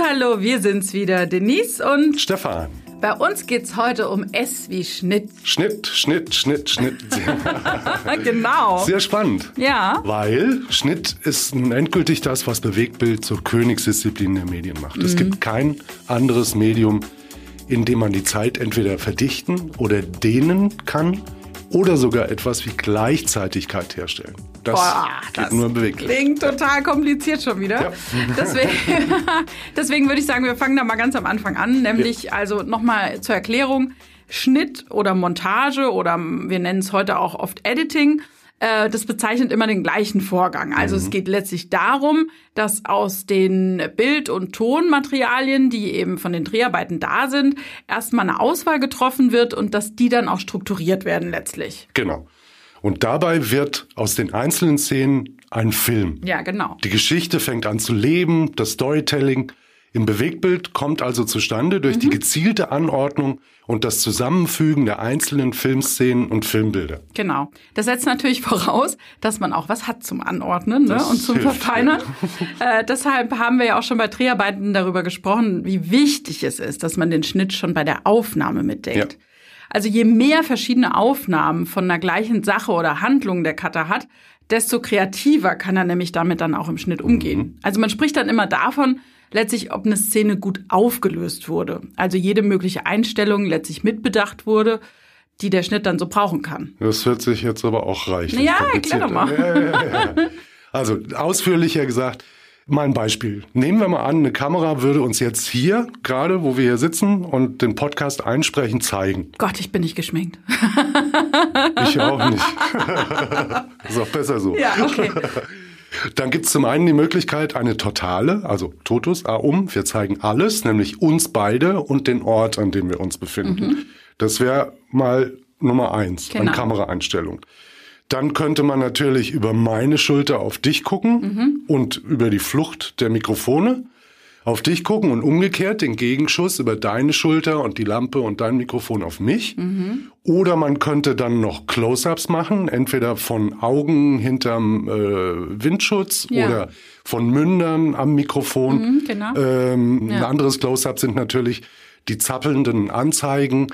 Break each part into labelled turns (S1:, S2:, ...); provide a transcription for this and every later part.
S1: hallo, wir sind's wieder, Denise und
S2: Stefan.
S1: Bei uns geht's heute um S wie Schnitt.
S2: Schnitt, Schnitt, Schnitt, Schnitt.
S1: genau.
S2: Sehr spannend.
S1: Ja.
S2: Weil Schnitt ist nun endgültig das, was Bewegtbild zur Königsdisziplin der Medien macht. Mhm. Es gibt kein anderes Medium, in dem man die Zeit entweder verdichten oder dehnen kann oder sogar etwas wie Gleichzeitigkeit herstellen. Das
S1: Boah, das
S2: nur beweglich.
S1: Klingt total kompliziert schon wieder.
S2: Ja.
S1: Deswegen, deswegen würde ich sagen, wir fangen da mal ganz am Anfang an, nämlich ja. also nochmal zur Erklärung. Schnitt oder Montage oder wir nennen es heute auch oft Editing äh, das bezeichnet immer den gleichen Vorgang. Also mhm. es geht letztlich darum, dass aus den Bild- und Tonmaterialien, die eben von den Dreharbeiten da sind, erstmal eine Auswahl getroffen wird und dass die dann auch strukturiert werden letztlich.
S2: Genau. Und dabei wird aus den einzelnen Szenen ein Film.
S1: Ja, genau.
S2: Die Geschichte fängt an zu leben, das Storytelling im Bewegtbild kommt also zustande durch mhm. die gezielte Anordnung und das Zusammenfügen der einzelnen Filmszenen und Filmbilder.
S1: Genau. Das setzt natürlich voraus, dass man auch was hat zum Anordnen ne? und zum hilft, Verfeinern. Ja. Äh, deshalb haben wir ja auch schon bei Dreharbeiten darüber gesprochen, wie wichtig es ist, dass man den Schnitt schon bei der Aufnahme mitdenkt. Ja. Also je mehr verschiedene Aufnahmen von einer gleichen Sache oder Handlung der Cutter hat, desto kreativer kann er nämlich damit dann auch im Schnitt umgehen. Mhm. Also man spricht dann immer davon, letztlich, ob eine Szene gut aufgelöst wurde. Also jede mögliche Einstellung letztlich mitbedacht wurde, die der Schnitt dann so brauchen kann.
S2: Das hört sich jetzt aber auch reichlich
S1: Ja, erklär doch mal. Ja, ja,
S2: ja, also ausführlicher gesagt, mein Beispiel. Nehmen wir mal an, eine Kamera würde uns jetzt hier, gerade wo wir hier sitzen und den Podcast einsprechen, zeigen.
S1: Gott, ich bin nicht geschminkt.
S2: Ich auch nicht. ist auch besser so.
S1: Ja, okay.
S2: Dann gibt es zum einen die Möglichkeit, eine totale, also Totus, A um, wir zeigen alles, nämlich uns beide und den Ort, an dem wir uns befinden. Mhm. Das wäre mal Nummer eins genau. an Kameraeinstellung. Dann könnte man natürlich über meine Schulter auf dich gucken mhm. und über die Flucht der Mikrofone auf dich gucken und umgekehrt den Gegenschuss über deine Schulter und die Lampe und dein Mikrofon auf mich. Mhm. Oder man könnte dann noch Close-ups machen, entweder von Augen hinterm äh, Windschutz ja. oder von Mündern am Mikrofon.
S1: Mhm, genau.
S2: ähm, ja. Ein anderes Close-up sind natürlich die zappelnden Anzeigen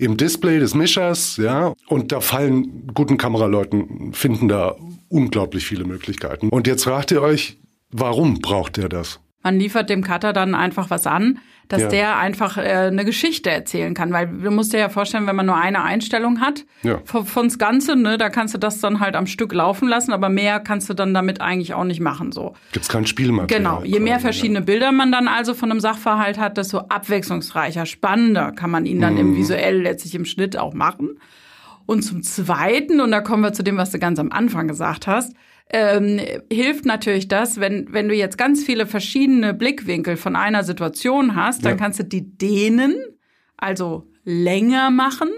S2: im Display des Mischers, ja, und da fallen guten Kameraleuten, finden da unglaublich viele Möglichkeiten. Und jetzt fragt ihr euch, warum braucht er das?
S1: Man liefert dem Cutter dann einfach was an, dass ja. der einfach äh, eine Geschichte erzählen kann. Weil du musst dir ja vorstellen, wenn man nur eine Einstellung hat ja. von, von's Ganze, ne, da kannst du das dann halt am Stück laufen lassen, aber mehr kannst du dann damit eigentlich auch nicht machen. So.
S2: Gibt's kein Spielmaterial.
S1: Genau. Je mehr verschiedene ja. Bilder man dann also von einem Sachverhalt hat, desto abwechslungsreicher, spannender kann man ihn dann mhm. im visuell letztlich im Schnitt auch machen. Und zum Zweiten, und da kommen wir zu dem, was du ganz am Anfang gesagt hast, ähm, hilft natürlich das, wenn, wenn du jetzt ganz viele verschiedene Blickwinkel von einer Situation hast, dann ja. kannst du die dehnen, also länger machen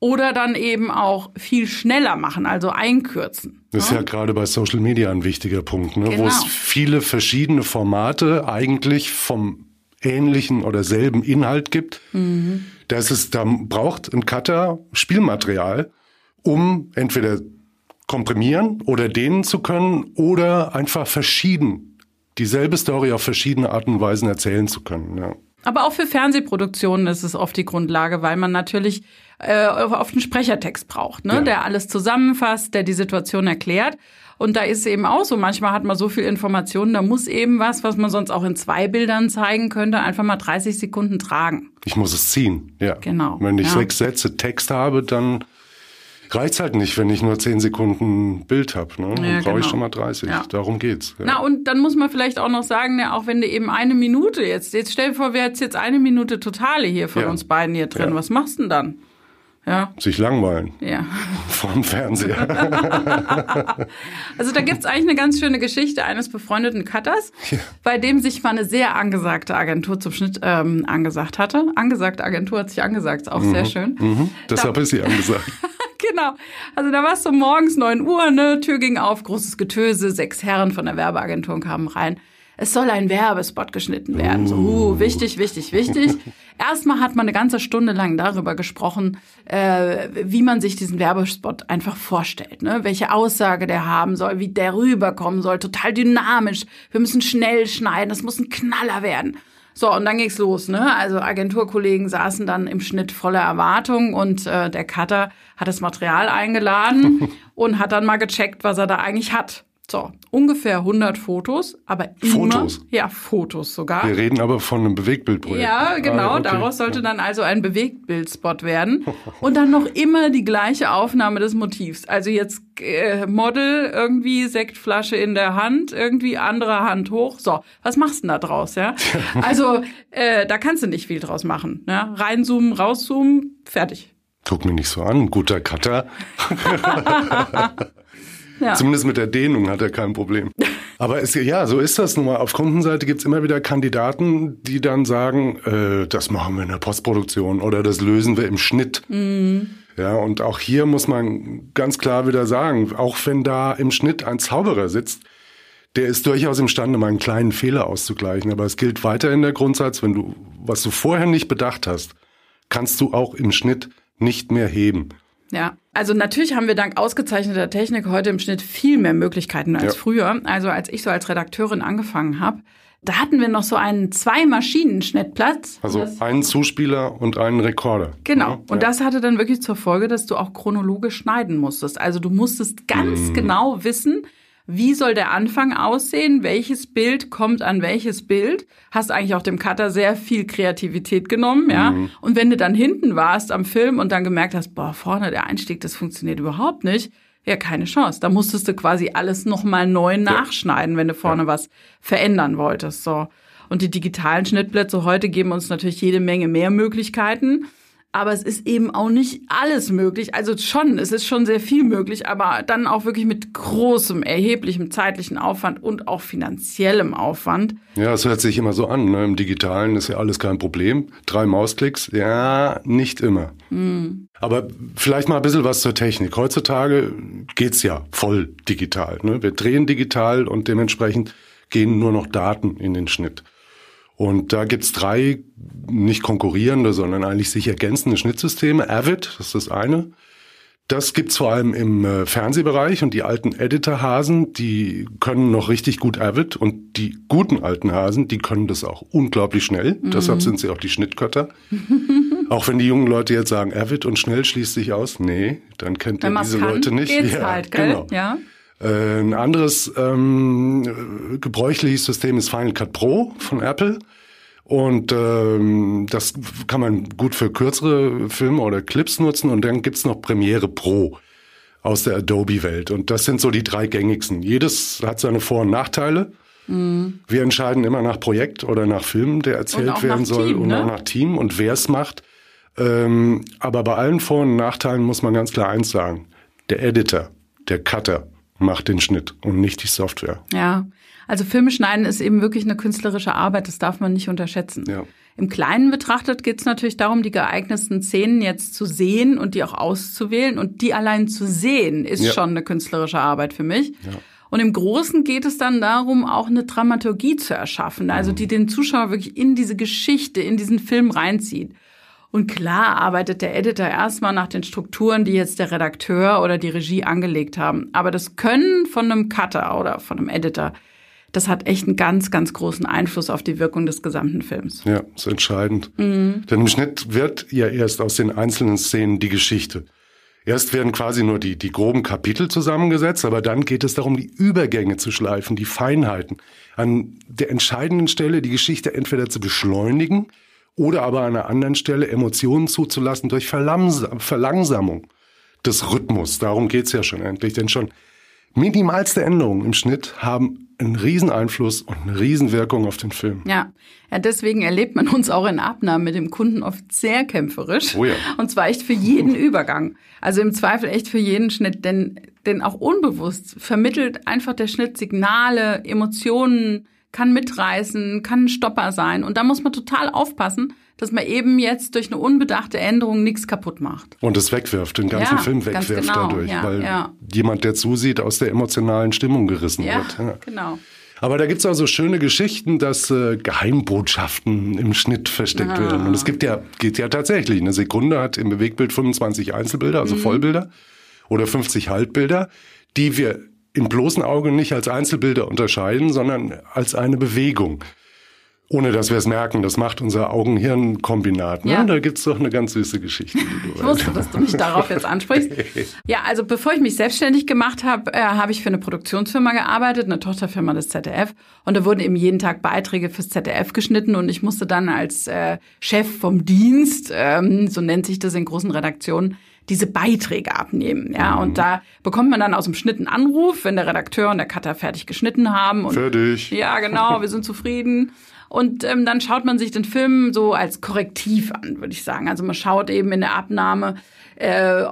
S1: oder dann eben auch viel schneller machen, also einkürzen.
S2: Das ist ja, ja gerade bei Social Media ein wichtiger Punkt, ne? Genau. wo es viele verschiedene Formate eigentlich vom ähnlichen oder selben Inhalt gibt. Mhm. Das ist, da braucht ein Cutter Spielmaterial, um entweder komprimieren oder dehnen zu können oder einfach verschieden dieselbe Story auf verschiedene Arten und Weisen erzählen zu können. Ja.
S1: Aber auch für Fernsehproduktionen ist es oft die Grundlage, weil man natürlich äh, oft einen Sprechertext braucht, ne? Ja. der alles zusammenfasst, der die Situation erklärt. Und da ist es eben auch so, manchmal hat man so viel Informationen, da muss eben was, was man sonst auch in zwei Bildern zeigen könnte, einfach mal 30 Sekunden tragen.
S2: Ich muss es ziehen, ja.
S1: Genau.
S2: Wenn ich
S1: ja.
S2: sechs Sätze Text habe, dann reicht halt nicht, wenn ich nur zehn Sekunden Bild habe. Ne? Dann ja, brauche genau. ich schon mal 30. Ja. Darum geht's.
S1: Ja. Na, und dann muss man vielleicht auch noch sagen, ja, auch wenn du eben eine Minute jetzt, jetzt stell dir vor, wir hätten jetzt eine Minute Totale hier von uns beiden hier drin. Was machst du denn dann? Ja.
S2: Sich langweilen.
S1: Ja.
S2: Vorm Fernseher.
S1: also da gibt's eigentlich eine ganz schöne Geschichte eines befreundeten Cutters, ja. bei dem sich mal eine sehr angesagte Agentur zum Schnitt ähm, angesagt hatte. Angesagte Agentur hat sich angesagt, ist auch mhm. sehr schön.
S2: Mhm. Deshalb da, ist sie angesagt.
S1: genau. Also da war es so morgens 9 Uhr, ne, Tür ging auf, großes Getöse, sechs Herren von der Werbeagentur kamen rein. Es soll ein Werbespot geschnitten werden. So, uh, wichtig, wichtig, wichtig. Erstmal hat man eine ganze Stunde lang darüber gesprochen, äh, wie man sich diesen Werbespot einfach vorstellt, ne? welche Aussage der haben soll, wie der rüberkommen soll, total dynamisch. Wir müssen schnell schneiden, das muss ein Knaller werden. So, und dann ging's los, ne? Also Agenturkollegen saßen dann im Schnitt voller Erwartung und äh, der Cutter hat das Material eingeladen und hat dann mal gecheckt, was er da eigentlich hat. So, ungefähr 100 Fotos, aber immer,
S2: Fotos?
S1: Ja, Fotos sogar.
S2: Wir reden aber von einem Bewegtbildprojekt.
S1: Ja, genau.
S2: Ah, okay.
S1: Daraus sollte dann also ein Bewegtbildspot werden. Und dann noch immer die gleiche Aufnahme des Motivs. Also jetzt äh, Model, irgendwie Sektflasche in der Hand, irgendwie andere Hand hoch. So, was machst du denn da draus, ja? Also, äh, da kannst du nicht viel draus machen. Ja? Reinzoomen, rauszoomen, fertig.
S2: Guck mich nicht so an, guter Cutter.
S1: Ja.
S2: Zumindest mit der Dehnung hat er kein Problem. Aber es, ja, so ist das nun mal. Auf Kundenseite gibt's immer wieder Kandidaten, die dann sagen, äh, das machen wir in der Postproduktion oder das lösen wir im Schnitt. Ja, und auch hier muss man ganz klar wieder sagen, auch wenn da im Schnitt ein Zauberer sitzt, der ist durchaus imstande, mal einen kleinen Fehler auszugleichen. Aber es gilt weiterhin der Grundsatz, wenn du, was du vorher nicht bedacht hast, kannst du auch im Schnitt nicht mehr heben.
S1: Ja, also natürlich haben wir dank ausgezeichneter Technik heute im Schnitt viel mehr Möglichkeiten als
S2: Ja.
S1: früher. Also als ich so als Redakteurin angefangen habe, da hatten wir noch so einen Zwei-Maschinen-Schnittplatz.
S2: Also einen Zuspieler und einen Rekorder.
S1: Genau.
S2: Ja,
S1: Und
S2: ja.
S1: das hatte dann wirklich zur Folge, dass du auch chronologisch schneiden musstest. Also du musstest ganz
S2: Mhm.
S1: genau wissen, wie soll der Anfang aussehen, welches Bild kommt an welches Bild. Hast eigentlich auch dem Cutter sehr viel Kreativität genommen, ja.
S2: Mhm.
S1: Und wenn du dann hinten warst am Film und dann gemerkt hast, boah, vorne der Einstieg, das funktioniert überhaupt nicht, ja, keine Chance. Da musstest du quasi alles nochmal neu nachschneiden, wenn du vorne was verändern wolltest, so. Und die digitalen Schnittplätze heute geben uns natürlich jede Menge mehr Möglichkeiten. Aber es ist eben auch nicht alles möglich. Also schon, es ist schon sehr viel möglich, aber dann auch wirklich mit großem, erheblichem zeitlichen Aufwand und auch finanziellem Aufwand.
S2: Ja, es hört sich immer so an. Ne? Im Digitalen ist ja alles kein Problem. Drei Mausklicks, ja, nicht immer. Aber vielleicht mal ein bisschen was zur Technik. Heutzutage geht's ja voll digital. Ne? Wir drehen digital und dementsprechend gehen nur noch Daten in den Schnitt. Und da gibt's drei nicht konkurrierende, sondern eigentlich sich ergänzende Schnittsysteme. Avid, das ist das eine. Das gibt's vor allem im äh, Fernsehbereich und die alten Editor-Hasen, die können noch richtig gut Avid und die guten alten Hasen, die können das auch unglaublich schnell. Deshalb sind sie auch die Schnittkötter. auch wenn die jungen Leute jetzt sagen, Avid und schnell schließt sich aus. Nee, dann kennt
S1: Wenn
S2: ihr diese Leute nicht.
S1: geht's
S2: Ja,
S1: halt, gell?
S2: Genau.
S1: Ja.
S2: Äh, ein anderes ähm, äh, gebräuchliches System ist Final Cut Pro von Apple. Und ähm, das kann man gut für kürzere Filme oder Clips nutzen. Und dann gibt's noch Premiere Pro aus der Adobe-Welt. Und das sind so die drei gängigsten. Jedes hat seine Vor- und Nachteile. Wir entscheiden immer nach Projekt oder nach Film, der erzählt werden soll
S1: Team,
S2: und
S1: ne?
S2: auch nach Team und wer es macht. Ähm, aber bei allen Vor- und Nachteilen muss man ganz klar eins sagen. Der Editor, der Cutter macht den Schnitt und nicht die Software.
S1: Ja, also Filme schneiden ist eben wirklich eine künstlerische Arbeit, das darf man nicht unterschätzen.
S2: Ja.
S1: Im Kleinen betrachtet geht es natürlich darum, die geeignetsten Szenen jetzt zu sehen und die auch auszuwählen. Und die allein zu sehen, ist
S2: Ja.
S1: schon eine künstlerische Arbeit für mich. Und im Großen geht es dann darum, auch eine Dramaturgie zu erschaffen, also
S2: Mhm.
S1: die den Zuschauer wirklich in diese Geschichte, in diesen Film reinzieht. Und klar arbeitet der Editor erstmal nach den Strukturen, die jetzt der Redakteur oder die Regie angelegt haben. Aber das Können von einem Cutter oder von einem Editor, das hat echt einen ganz, ganz großen Einfluss auf die Wirkung des gesamten Films.
S2: Ja, ist entscheidend. Denn im Schnitt wird ja erst aus den einzelnen Szenen die Geschichte. Erst werden quasi nur die, die groben Kapitel zusammengesetzt, aber dann geht es darum, die Übergänge zu schleifen, die Feinheiten. An der entscheidenden Stelle die Geschichte entweder zu beschleunigen oder aber an einer anderen Stelle Emotionen zuzulassen durch Verlangsamung des Rhythmus. Darum geht's ja schon endlich. Denn schon minimalste Änderungen im Schnitt haben einen riesen Einfluss und eine Riesenwirkung auf den Film.
S1: Ja. ja, deswegen erlebt man uns auch in Abnahmen mit dem Kunden oft sehr kämpferisch.
S2: Oh ja.
S1: Und zwar echt für jeden Übergang. Also im Zweifel echt für jeden Schnitt, denn, denn auch unbewusst vermittelt einfach der Schnitt Signale, Emotionen, kann mitreißen, kann ein Stopper sein. Und da muss man total aufpassen, dass man eben jetzt durch eine unbedachte Änderung nichts kaputt macht.
S2: Und es wegwirft, den ganzen
S1: Ja,
S2: Film wegwirft
S1: genau,
S2: dadurch,
S1: ja,
S2: weil
S1: ja.
S2: jemand, der zusieht, aus der emotionalen Stimmung gerissen wird. Ja.
S1: genau.
S2: Aber da gibt's auch so schöne Geschichten, dass äh, Geheimbotschaften im Schnitt versteckt
S1: Ah.
S2: werden. Und es gibt ja, geht ja tatsächlich. Eine Sekunde hat im Bewegtbild 25 Einzelbilder,
S1: Mhm.
S2: also Vollbilder, oder 50 Halbbilder, die wir im bloßen Auge nicht als Einzelbilder unterscheiden, sondern als eine Bewegung. Ohne dass wir es merken, das macht unser Augen-Hirn-Kombinat. Ne?
S1: Ja.
S2: Da gibt's doch eine ganz süße Geschichte. Die du
S1: Ich wusste, dass du mich darauf jetzt ansprichst. Ja, also bevor ich mich selbstständig gemacht habe, äh, habe ich für eine Produktionsfirma gearbeitet, eine Tochterfirma des ZDF. Und da wurden eben jeden Tag Beiträge fürs ZDF geschnitten und ich musste dann als äh, Chef vom Dienst, ähm, so nennt sich das in großen Redaktionen, diese Beiträge abnehmen. Ja, und da bekommt man dann aus dem Schnitt einen Anruf, wenn der Redakteur und der Cutter fertig geschnitten haben. Und
S2: Fertig.
S1: ja, genau, wir sind zufrieden. Und ähm, dann schaut man sich den Film so als Korrektiv an, würde ich sagen. Also man schaut eben in der Abnahme, äh,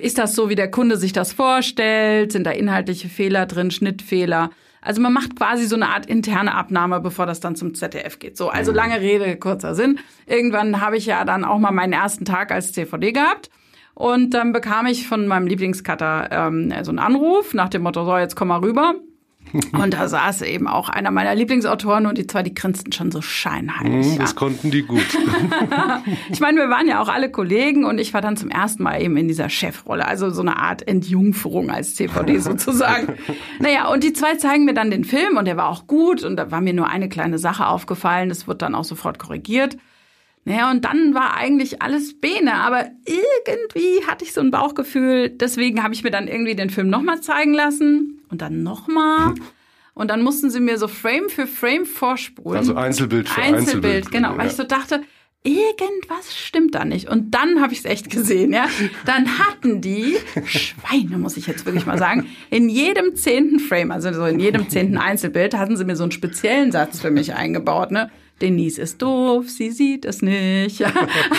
S1: ist das so, wie der Kunde sich das vorstellt? Sind da inhaltliche Fehler drin, Schnittfehler? Also man macht quasi so eine Art interne Abnahme, bevor das dann zum ZDF geht. So, also lange Rede, kurzer Sinn. Irgendwann habe ich ja dann auch mal meinen ersten Tag als CVD gehabt. Und dann bekam ich von meinem Lieblingscutter ähm, so einen Anruf nach dem Motto, so, jetzt komm mal rüber. Und da saß eben auch einer meiner Lieblingsautoren und die zwei, die grinsten schon so scheinheilig.
S2: Hm,
S1: ja.
S2: Das konnten die gut.
S1: Ich meine, wir waren ja auch alle Kollegen und ich war dann zum ersten Mal eben in dieser Chefrolle, also so eine Art Entjungferung als CVD sozusagen. naja, und die zwei zeigen mir dann den Film und der war auch gut und da war mir nur eine kleine Sache aufgefallen, das wird dann auch sofort korrigiert. Naja, und dann war eigentlich alles Bene, aber irgendwie hatte ich so ein Bauchgefühl, deswegen habe ich mir dann irgendwie den Film nochmal zeigen lassen und dann nochmal. Und dann mussten sie mir so Frame für Frame vorspulen.
S2: Also Einzelbild für
S1: Einzelbild,
S2: Einzelbild.
S1: genau. Weil
S2: Ja.
S1: ich so dachte, irgendwas stimmt da nicht. Und dann habe ich es echt gesehen, ja. Dann hatten die Schweine, muss ich jetzt wirklich mal sagen, in jedem zehnten Frame, also so in jedem zehnten Einzelbild, hatten sie mir so einen speziellen Satz für mich eingebaut, ne? Denise ist doof, sie sieht es nicht.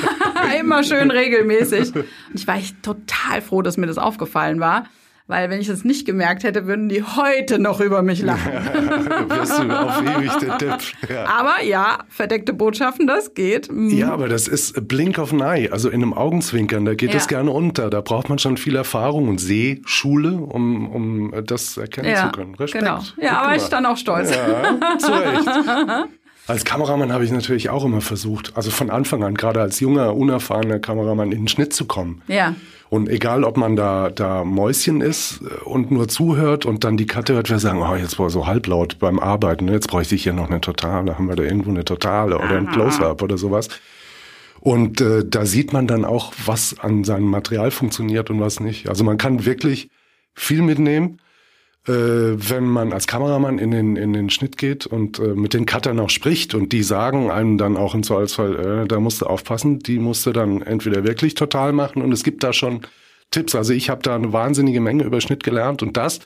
S1: Immer schön regelmäßig. Und ich war echt total froh, dass mir das aufgefallen war. Weil wenn ich das nicht gemerkt hätte, würden die heute noch über mich lachen.
S2: Da wirst du auf ewig der Depp. Ja.
S1: Aber ja, verdeckte Botschaften, das geht. Mhm.
S2: Ja, aber das ist Blink of an Eye, also in einem Augenzwinkern, da geht
S1: Ja.
S2: es gerne unter. Da braucht man schon viel Erfahrung und Sehschule, um, um das erkennen
S1: Ja,
S2: zu können. Respekt.
S1: genau.
S2: Gut
S1: Ja, aber ich
S2: gemacht.
S1: dann auch stolz.
S2: Ja, zu Recht. Als Kameramann habe ich natürlich auch immer versucht, also von Anfang an, gerade als junger, unerfahrener Kameramann, in den Schnitt zu kommen.
S1: Ja.
S2: Und egal, ob man da, da Mäuschen ist äh, und nur zuhört und dann die Karte hört, wir sagen, oh, jetzt war so halblaut beim Arbeiten, ne? jetzt bräuchte ich hier noch eine Totale, haben wir da irgendwo eine Totale oder ein Close-Up oder sowas. Und äh, da sieht man dann auch, was an seinem Material funktioniert und was nicht. Also man kann wirklich viel mitnehmen, äh, wenn man als Kameramann in den, in den Schnitt geht und äh, mit den Cuttern auch spricht und die sagen einem dann auch im Zweifelsfall, äh, da musst du aufpassen, die musst du dann entweder wirklich total machen und es gibt da schon Tipps. Also ich habe da eine wahnsinnige Menge über Schnitt gelernt und das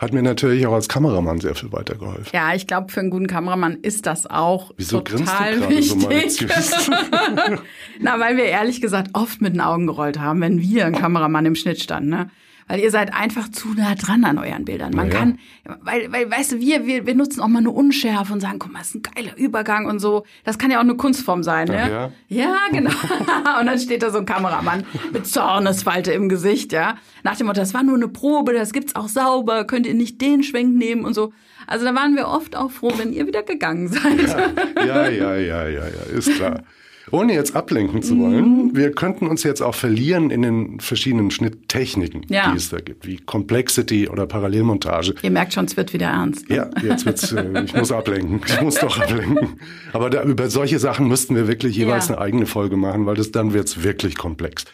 S2: hat mir natürlich auch als Kameramann sehr viel weitergeholfen.
S1: Ja, ich glaube, für einen guten Kameramann ist das auch
S2: Wieso grinst du
S1: total
S2: so, meine
S1: wichtig.
S2: Süße?
S1: Na, weil wir ehrlich gesagt oft mit den Augen gerollt haben, wenn wir ein Kameramann im Schnitt standen, ne? Weil ihr seid einfach zu nah dran an euren Bildern. Man
S2: ja.
S1: kann, weil, weil, weißt du, wir, wir, wir nutzen auch mal eine Unschärfe und sagen, guck mal, das ist ein geiler Übergang und so. Das kann ja auch eine Kunstform sein, ne?
S2: Ja?
S1: Ja, genau. und dann steht da so ein Kameramann mit Zornesfalte im Gesicht, ja. Nach dem Motto, das war nur eine Probe, das gibt's auch sauber, könnt ihr nicht den Schwenk nehmen und so. Also da waren wir oft auch froh, wenn ihr wieder gegangen seid.
S2: Ja, ja, ja, ja, ja, ist klar. Ohne jetzt ablenken zu wollen, wir könnten uns jetzt auch verlieren in den verschiedenen Schnitttechniken,
S1: Ja.
S2: die es da gibt, wie Complexity oder Parallelmontage.
S1: ihr merkt schon, es wird wieder ernst. Ne?
S2: Ja, jetzt wird's, äh, ich muss ablenken. Ich muss doch ablenken. Aber da, über solche Sachen müssten wir wirklich jeweils
S1: Ja.
S2: eine eigene Folge machen, weil das dann wird's wirklich komplex.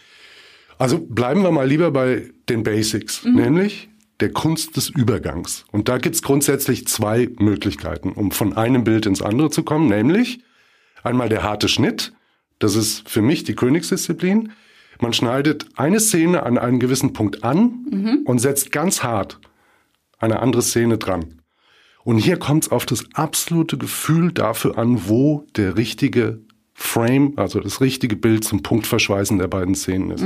S2: Also bleiben wir mal lieber bei den Basics, nämlich der Kunst des Übergangs. Und da gibt's grundsätzlich zwei Möglichkeiten, um von einem Bild ins andere zu kommen, nämlich einmal der harte Schnitt. Das ist für mich die Königsdisziplin. Man schneidet eine Szene an einem gewissen Punkt an und setzt ganz hart eine andere Szene dran. Und hier kommt es auf das absolute Gefühl dafür an, wo der richtige Frame, also das richtige Bild zum Punktverschweißen der beiden Szenen ist.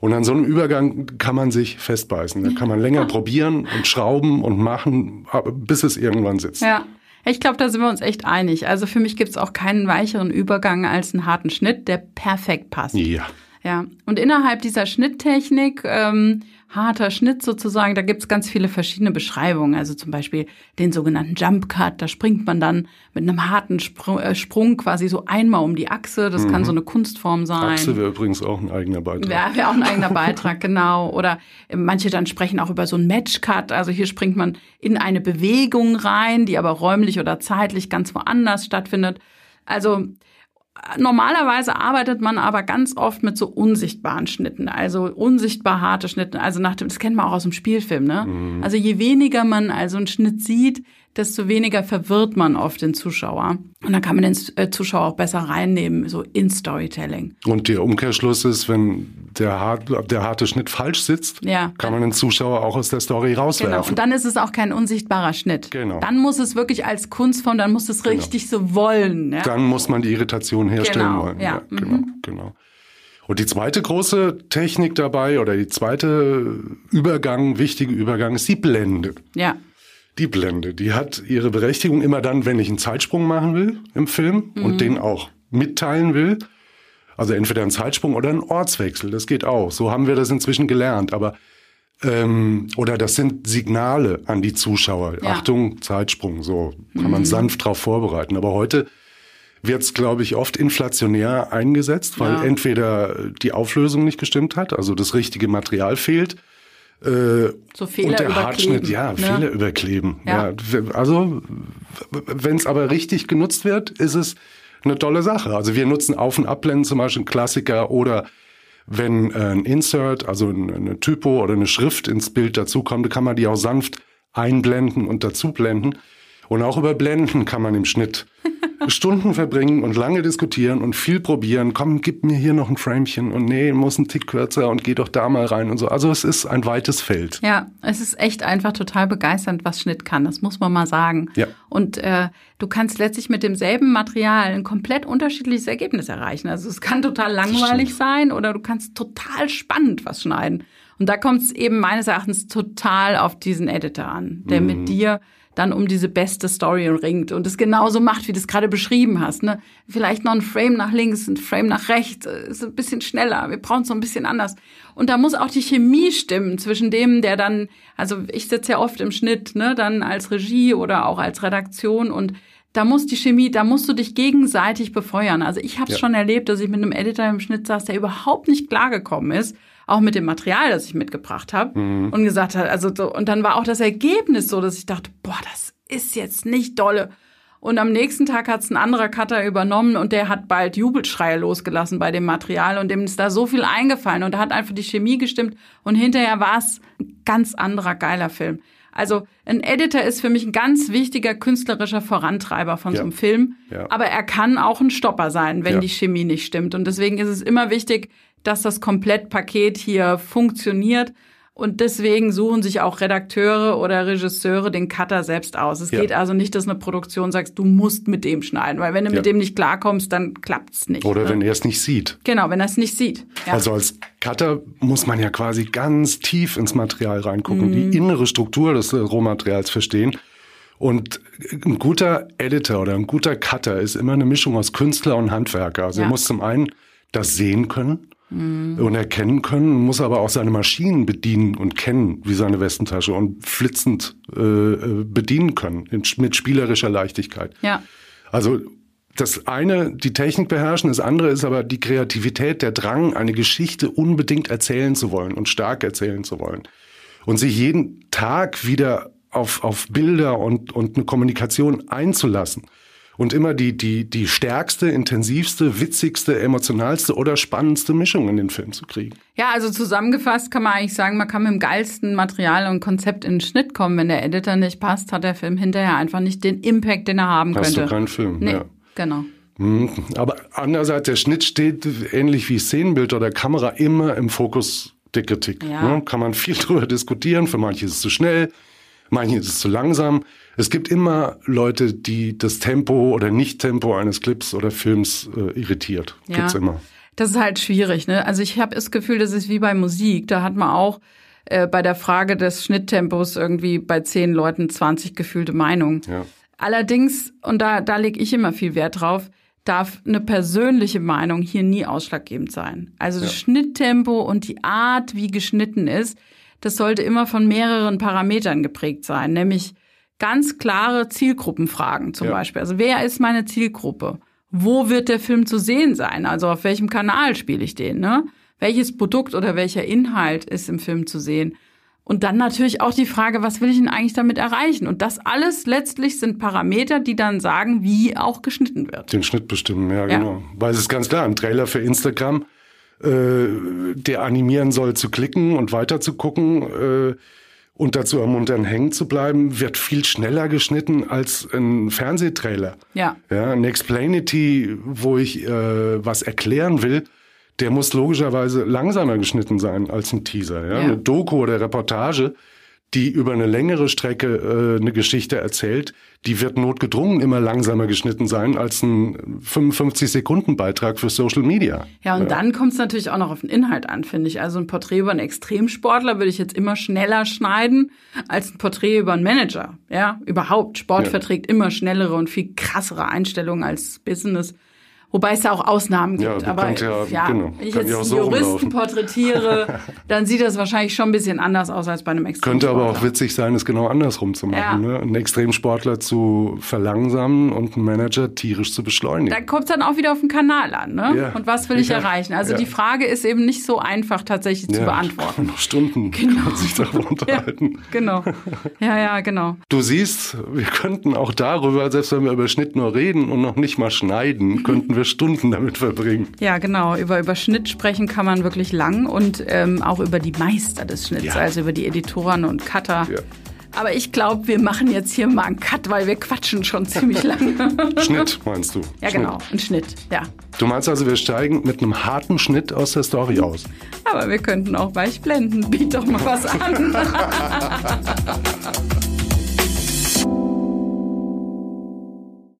S2: Und an so einem Übergang kann man sich festbeißen. Da kann man länger probieren und schrauben und machen, bis es irgendwann sitzt.
S1: Ja. Ich glaube, da sind wir uns echt einig. Also für mich gibt's auch keinen weicheren Übergang als einen harten Schnitt, der perfekt passt.
S2: Ja.
S1: Ja, und innerhalb dieser Schnitttechnik ähm, harter Schnitt sozusagen, da gibt's ganz viele verschiedene Beschreibungen. Also zum Beispiel den sogenannten Jump Cut, da springt man dann mit einem harten Sprung, äh, Sprung quasi so einmal um die Achse. Das mhm. kann so eine Kunstform sein.
S2: Achse wäre übrigens auch ein eigener Beitrag.
S1: Ja, wäre auch ein eigener Beitrag, genau. Oder manche dann sprechen auch über so einen Match Cut. Also hier springt man in eine Bewegung rein, die aber räumlich oder zeitlich ganz woanders stattfindet. Also Normalerweise arbeitet man aber ganz oft mit so unsichtbaren Schnitten, also unsichtbar harte Schnitte. Also nach dem, das kennt man auch aus dem Spielfilm, ne? Mhm. Also je weniger man also einen Schnitt sieht, desto weniger verwirrt man oft den Zuschauer. Und dann kann man den äh, Zuschauer auch besser reinnehmen, so in Storytelling.
S2: Und der Umkehrschluss ist, wenn der, hart, der harte Schnitt falsch sitzt, ja. kann man den Zuschauer auch aus der Story rauswerfen.
S1: Genau, und dann ist es auch kein unsichtbarer Schnitt.
S2: Genau.
S1: Dann muss es wirklich als Kunstform, dann muss es genau. richtig genau. so wollen. Ja?
S2: Dann muss man die Irritation herstellen
S1: genau.
S2: wollen.
S1: Ja,
S2: ja genau, mhm. genau. Und die zweite große Technik dabei oder die zweite Übergang, wichtige Übergang ist die Blende.
S1: Ja.
S2: Die Blende, die hat ihre Berechtigung immer dann, wenn ich einen Zeitsprung machen will im Film mhm. und den auch mitteilen will. Also entweder einen Zeitsprung oder einen Ortswechsel, das geht auch. So haben wir das inzwischen gelernt. Aber ähm, oder das sind Signale an die Zuschauer. Ja. Achtung, Zeitsprung, so kann mhm. man sanft drauf vorbereiten. Aber heute wird es, glaube ich, oft inflationär eingesetzt, weil ja. entweder die Auflösung nicht gestimmt hat, also das richtige Material fehlt.
S1: Äh, so Fehler
S2: und der
S1: überkleben,
S2: Hartschnitt, ja,
S1: ne?
S2: Fehler überkleben. Ja. ja also wenn es aber richtig genutzt wird, ist es eine tolle Sache. Also wir nutzen Auf- und Abblenden zum Beispiel, ein Klassiker, oder wenn äh, ein Insert, also eine Typo oder eine Schrift ins Bild dazukommt, kann man die auch sanft einblenden und dazublenden. Und auch über Blenden kann man im Schnitt Stunden verbringen und lange diskutieren und viel probieren. Komm, gib mir hier noch ein Framchen und nee, muss ein Tick kürzer und geh doch da mal rein und so. Also es ist ein weites Feld.
S1: Ja, es ist echt einfach total begeisternd, was Schnitt kann. Das muss man mal sagen.
S2: Ja.
S1: Und äh, du kannst letztlich mit demselben Material ein komplett unterschiedliches Ergebnis erreichen. Also es kann total langweilig sein oder du kannst total spannend was schneiden. Und da kommt es eben meines Erachtens total auf diesen Editor an, der mhm. mit dir dann um diese beste Story ringt und es genauso macht, wie du es gerade beschrieben hast. Ne? Vielleicht noch ein Frame nach links, ein Frame nach rechts, äh, ist ein bisschen schneller, wir brauchen es so ein bisschen anders. Und da muss auch die Chemie stimmen zwischen dem, der dann, also ich sitze ja oft im Schnitt, ne, dann als Regie oder auch als Redaktion und da muss die Chemie, da musst du dich gegenseitig befeuern. Also ich habe es ja. schon erlebt, dass ich mit einem Editor im Schnitt saß, der überhaupt nicht klargekommen ist auch mit dem Material, das ich mitgebracht habe mhm. und gesagt hat, also so, und dann war auch das Ergebnis so, dass ich dachte, boah, das ist jetzt nicht dolle. Und am nächsten Tag hat es ein anderer Cutter übernommen und der hat bald Jubelschreie losgelassen bei dem Material und dem ist da so viel eingefallen und da hat einfach die Chemie gestimmt und hinterher war es ein ganz anderer geiler Film. Also ein Editor ist für mich ein ganz wichtiger künstlerischer Vorantreiber von ja. so einem Film, ja. aber er kann auch ein Stopper sein, wenn ja. die Chemie nicht stimmt. Und deswegen ist es immer wichtig, dass das Komplettpaket hier funktioniert. Und deswegen suchen sich auch Redakteure oder Regisseure den Cutter selbst aus. Es ja. geht also nicht, dass eine Produktion sagt, du musst mit dem schneiden, weil wenn du ja. mit dem nicht klarkommst, dann klappt's nicht.
S2: Oder
S1: ne?
S2: wenn er es nicht sieht.
S1: Genau, wenn er es nicht sieht.
S2: Ja. Also als Cutter muss man ja quasi ganz tief ins Material reingucken, mhm. die innere Struktur des Rohmaterials verstehen. Und ein guter Editor oder ein guter Cutter ist immer eine Mischung aus Künstler und Handwerker. Also er muss zum einen das sehen können mhm. und erkennen können, muss aber auch seine Maschinen bedienen und kennen wie seine Westentasche und flitzend äh, äh bedienen können mit spielerischer Leichtigkeit.
S1: Ja.
S2: Also das eine, die Technik beherrschen, das andere ist aber die Kreativität, der Drang, eine Geschichte unbedingt erzählen zu wollen und stark erzählen zu wollen. Und sich jeden Tag wieder auf, auf Bilder und, und eine Kommunikation einzulassen und immer die, die, die stärkste, intensivste, witzigste, emotionalste oder spannendste Mischung in den Film zu kriegen.
S1: Ja, also zusammengefasst kann man eigentlich sagen, man kann mit dem geilsten Material und Konzept in den Schnitt kommen. Wenn der Editor nicht passt, hat der Film hinterher einfach nicht den Impact, den er haben
S2: Hast
S1: könnte.
S2: Hast du keinen Film,
S1: nee,
S2: ja.
S1: genau.
S2: Hm, aber andererseits, der Schnitt steht ähnlich wie Szenenbild oder Kamera immer im Fokus der Kritik. Ja. Ne? Kann man viel drüber diskutieren. Für manche ist es zu schnell, manche ist es zu langsam. Es gibt immer Leute, die das Tempo oder Nicht-Tempo eines Clips oder Films äh, irritiert. Ja. Gibt's immer.
S1: Das ist halt schwierig. Ne? Also ich habe das Gefühl, das ist wie bei Musik. Da hat man auch äh, bei der Frage des Schnitttempos irgendwie bei zehn Leuten 20 gefühlte Meinungen.
S2: Ja.
S1: Allerdings, und da, da lege ich immer viel Wert drauf, darf eine persönliche Meinung hier nie ausschlaggebend sein. Also ja. das Schnitttempo und die Art, wie geschnitten ist, das sollte immer von mehreren Parametern geprägt sein, nämlich ganz klare Zielgruppenfragen zum ja. Beispiel. Also wer ist meine Zielgruppe? Wo wird der Film zu sehen sein? Also auf welchem Kanal spiele ich den? Ne? Welches Produkt oder welcher Inhalt ist im Film zu sehen? Und dann natürlich auch die Frage, was will ich denn eigentlich damit erreichen? Und das alles letztlich sind Parameter, die dann sagen, wie auch geschnitten wird.
S2: Den Schnitt bestimmen, ja, ja. genau. Weil es ist ganz klar, ein Trailer für Instagram, äh, der animieren soll zu klicken und weiter zu gucken äh, und dazu am Muntern hängen zu bleiben, wird viel schneller geschnitten als ein Fernsehtrailer.
S1: Ja.
S2: Ja, ein Explainity, wo ich äh, was erklären will, der muss logischerweise langsamer geschnitten sein als ein Teaser. Ja? ja. Eine Doku oder Reportage, die über eine längere Strecke äh, eine Geschichte erzählt, die wird notgedrungen immer langsamer geschnitten sein als ein 55 Sekunden Beitrag für Social Media.
S1: Ja, und ja. dann kommt es natürlich auch noch auf den Inhalt an, finde ich. Also ein Porträt über einen Extremsportler würde ich jetzt immer schneller schneiden als ein Porträt über einen Manager. Ja, überhaupt. Sport ja. verträgt immer schnellere und viel krassere Einstellungen als Business. Wobei es da auch Ausnahmen gibt.
S2: Ja,
S1: aber
S2: ja, ja genau.
S1: wenn ich jetzt einen so Juristen rumlaufen. porträtiere, dann sieht das wahrscheinlich schon ein bisschen anders aus als bei einem
S2: Extremsportler. Könnte aber auch witzig sein, es genau andersrum zu machen. Ja. Ne? Einen Extremsportler zu verlangsamen und einen Manager tierisch zu beschleunigen.
S1: Da kommt es dann auch wieder auf den Kanal an. Ne? Ja. Und was will ich erreichen? Also die Frage ist eben nicht so einfach tatsächlich zu beantworten.
S2: Noch Stunden genau. kann man sich darüber unterhalten.
S1: genau. Ja, ja, genau.
S2: Du siehst, wir könnten auch darüber, selbst wenn wir über Schnitt nur reden und noch nicht mal schneiden, könnten wir wir Stunden damit verbringen.
S1: Ja, genau. Über, über Schnitt sprechen kann man wirklich lang und ähm, auch über die Meister des Schnitts, ja. also über die Editoren und Cutter. Ja. Aber ich glaube, wir machen jetzt hier mal einen Cut, weil wir quatschen schon ziemlich lange.
S2: Schnitt meinst du?
S1: Ja,
S2: Schnitt.
S1: genau, ein Schnitt, ja.
S2: Du meinst also, wir steigen mit einem harten Schnitt aus der Story aus?
S1: Aber wir könnten auch weich blenden. Biet doch mal was an.